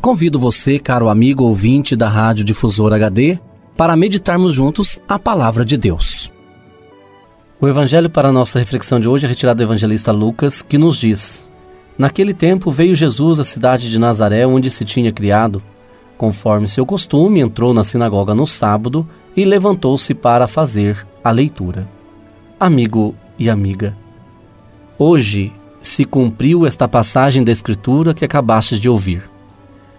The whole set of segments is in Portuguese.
Convido você, caro amigo ouvinte da Rádio Difusor HD, para meditarmos juntos a palavra de Deus. O evangelho para a nossa reflexão de hoje é retirado do evangelista Lucas, que nos diz: Naquele tempo veio Jesus à cidade de Nazaré, onde se tinha criado. Conforme seu costume, entrou na sinagoga no sábado e levantou-se para fazer a leitura. Amigo e amiga, hoje se cumpriu esta passagem da Escritura que acabastes de ouvir.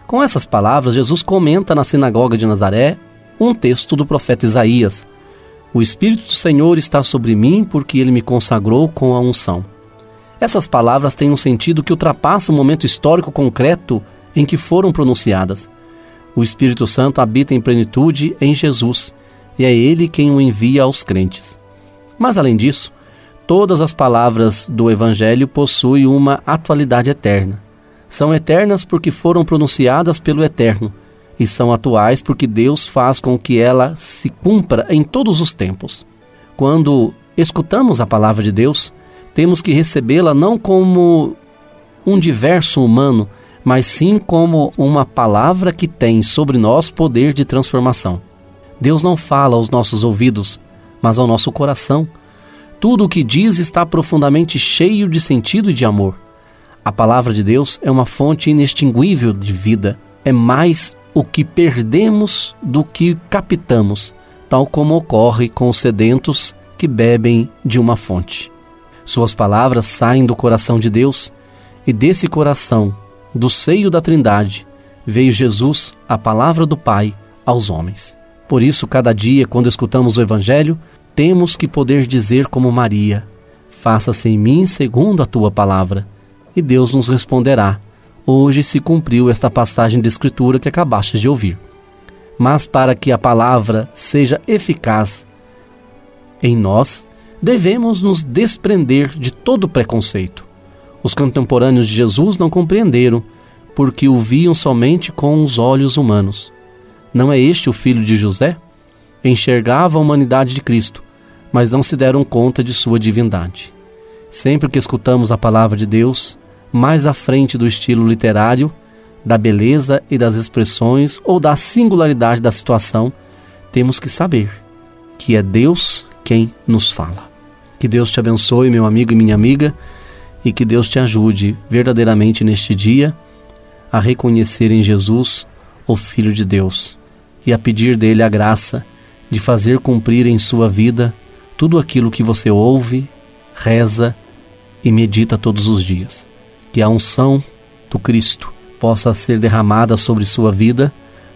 Com essas palavras, Jesus comenta na sinagoga de Nazaré um texto do profeta Isaías. O Espírito do Senhor está sobre mim porque ele me consagrou com a unção. Essas palavras têm um sentido que ultrapassa o momento histórico concreto em que foram pronunciadas. O Espírito Santo habita em plenitude em Jesus e é ele quem o envia aos crentes. Mas além disso, todas as palavras do Evangelho possuem uma atualidade eterna são eternas porque foram pronunciadas pelo Eterno, e são atuais porque Deus faz com que ela se cumpra em todos os tempos. Quando escutamos a palavra de Deus, temos que recebê-la não como um diverso humano, mas sim como uma palavra que tem sobre nós poder de transformação. Deus não fala aos nossos ouvidos, mas ao nosso coração. Tudo o que diz está profundamente cheio de sentido e de amor. A palavra de Deus é uma fonte inextinguível de vida. É mais o que perdemos do que captamos, tal como ocorre com os sedentos que bebem de uma fonte. Suas palavras saem do coração de Deus e desse coração, do seio da Trindade, veio Jesus, a palavra do Pai, aos homens. Por isso, cada dia, quando escutamos o Evangelho, temos que poder dizer como Maria: Faça-se em mim segundo a tua palavra e Deus nos responderá: Hoje se cumpriu esta passagem de Escritura que acabastes de ouvir. Mas para que a palavra seja eficaz em nós, devemos nos desprender de todo preconceito. Os contemporâneos de Jesus não compreenderam, porque o viam somente com os olhos humanos. Não é este o filho de José? Enxergava a humanidade de Cristo, mas não se deram conta de sua divindade. Sempre que escutamos a palavra de Deus, mais à frente do estilo literário, da beleza e das expressões ou da singularidade da situação, temos que saber que é Deus quem nos fala. Que Deus te abençoe, meu amigo e minha amiga, e que Deus te ajude verdadeiramente neste dia a reconhecer em Jesus o Filho de Deus e a pedir dele a graça de fazer cumprir em sua vida tudo aquilo que você ouve, reza e medita todos os dias. Que a unção do Cristo possa ser derramada sobre sua vida,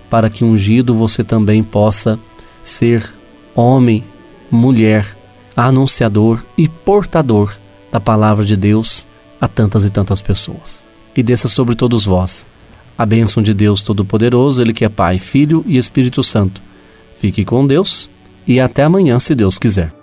para que ungido você também possa ser homem, mulher, anunciador e portador da palavra de Deus a tantas e tantas pessoas. E desça sobre todos vós a bênção de Deus Todo-Poderoso, Ele que é Pai, Filho e Espírito Santo. Fique com Deus e até amanhã, se Deus quiser.